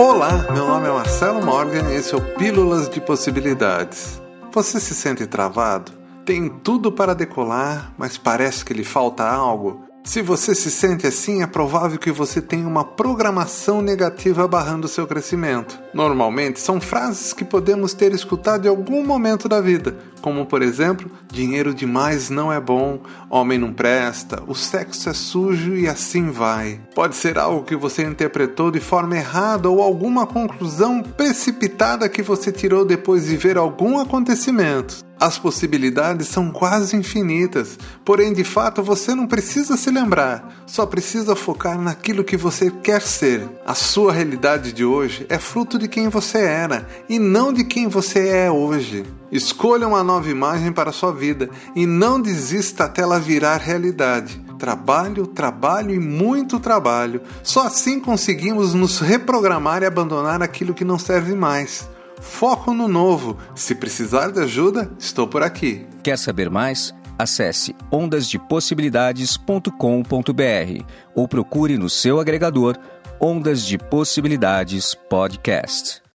Olá, meu nome é Marcelo Morgan e esse é o Pílulas de Possibilidades. Você se sente travado? Tem tudo para decolar, mas parece que lhe falta algo? Se você se sente assim, é provável que você tenha uma programação negativa barrando seu crescimento. Normalmente são frases que podemos ter escutado em algum momento da vida, como por exemplo, dinheiro demais não é bom, homem não presta, o sexo é sujo e assim vai. Pode ser algo que você interpretou de forma errada ou alguma conclusão precipitada que você tirou depois de ver algum acontecimento. As possibilidades são quase infinitas, porém de fato você não precisa se lembrar, só precisa focar naquilo que você quer ser. A sua realidade de hoje é fruto de quem você era e não de quem você é hoje. Escolha uma nova imagem para a sua vida e não desista até ela virar realidade. Trabalho, trabalho e muito trabalho. Só assim conseguimos nos reprogramar e abandonar aquilo que não serve mais. Foco no novo. Se precisar de ajuda, estou por aqui. Quer saber mais? Acesse ondasdepossibilidades.com.br ou procure no seu agregador Ondas de Possibilidades Podcast.